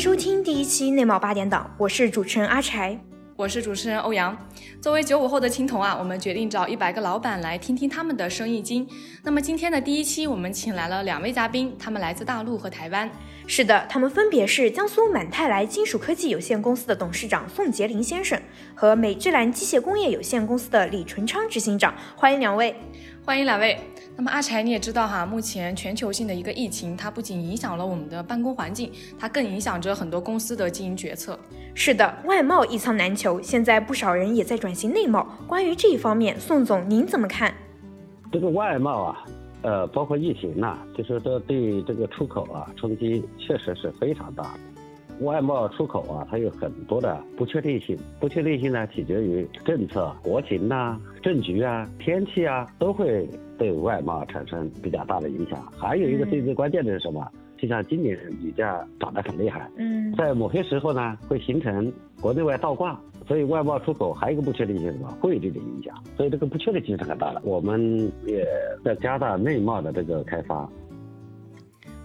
收听第一期内贸八点档，我是主持人阿柴。我是主持人欧阳。作为九五后的青铜啊，我们决定找一百个老板来听听他们的生意经。那么今天的第一期，我们请来了两位嘉宾，他们来自大陆和台湾。是的，他们分别是江苏满泰来金属科技有限公司的董事长宋杰林先生和美智兰机械工业有限公司的李纯昌执行长。欢迎两位，欢迎两位。那么阿柴，你也知道哈，目前全球性的一个疫情，它不仅影响了我们的办公环境，它更影响着很多公司的经营决策。是的，外贸一仓难求，现在不少人也在转型内贸。关于这一方面，宋总您怎么看？这个外贸啊，呃，包括疫情呐，就是说对这个出口啊冲击确实是非常大。外贸出口啊，它有很多的不确定性，不确定性呢取决于政策、国情呐、政局啊、天气啊，都会对外贸产生比较大的影响。还有一个最最关键的是什么？就像今年铝价涨得很厉害，嗯，在某些时候呢会形成国内外倒挂，所以外贸出口还有一个不确定性什么？汇率的影响，所以这个不确定性是很大的。我们也在加大内贸的这个开发。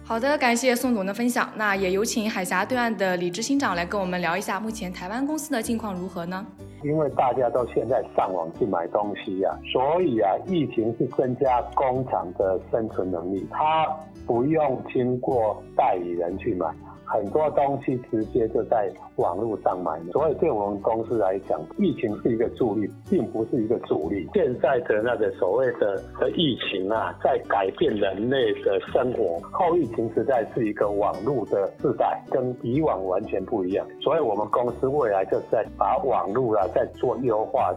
好的，感谢宋总的分享。那也有请海峡对岸的李执行长来跟我们聊一下目前台湾公司的境况如何呢？因为大家都现在上网去买东西呀，所以啊，疫情是增加工厂的生存能力，它不用经过代理人去买。很多东西直接就在网络上买，所以对我们公司来讲，疫情是一个助力，并不是一个阻力。现在的那个所谓的的疫情啊，在改变人类的生活。后疫情时代是一个网络的时代，跟以往完全不一样。所以我们公司未来就是在把网络啊在做优化。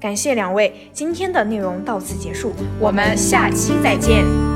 感谢两位，今天的内容到此结束，我们下期再见。